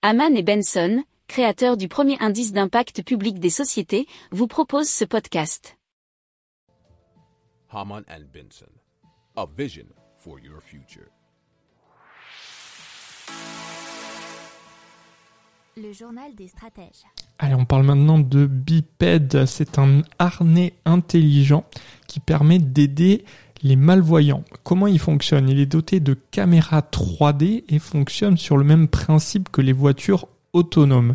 Haman et Benson, créateurs du premier indice d'impact public des sociétés, vous proposent ce podcast. Haman and Benson, a vision for your future. Le journal des stratèges. Allez, on parle maintenant de Biped. C'est un harnais intelligent qui permet d'aider les malvoyants. Comment il fonctionne Il est doté de caméras 3D et fonctionne sur le même principe que les voitures autonomes.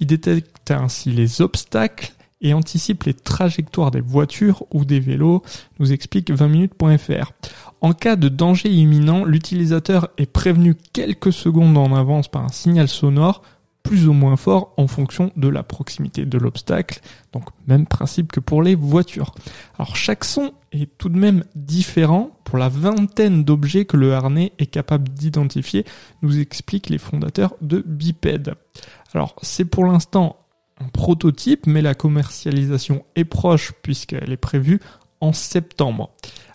Il détecte ainsi les obstacles et anticipe les trajectoires des voitures ou des vélos, nous explique 20minutes.fr. En cas de danger imminent, l'utilisateur est prévenu quelques secondes en avance par un signal sonore plus ou moins fort en fonction de la proximité de l'obstacle. Donc même principe que pour les voitures. Alors chaque son est tout de même différent pour la vingtaine d'objets que le harnais est capable d'identifier, nous expliquent les fondateurs de Biped. Alors c'est pour l'instant un prototype, mais la commercialisation est proche puisqu'elle est prévue en septembre.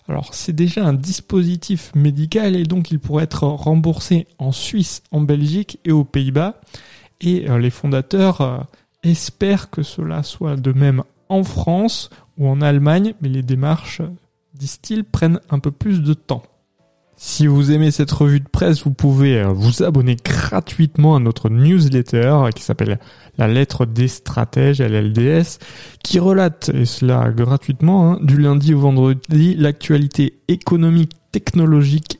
Alors c'est déjà un dispositif médical et donc il pourrait être remboursé en Suisse, en Belgique et aux Pays-Bas. Et euh, les fondateurs euh, espèrent que cela soit de même en France ou en Allemagne, mais les démarches, disent-ils, prennent un peu plus de temps. Si vous aimez cette revue de presse, vous pouvez euh, vous abonner gratuitement à notre newsletter qui s'appelle La lettre des stratèges, LLDS, qui relate, et cela gratuitement, hein, du lundi au vendredi, l'actualité économique, technologique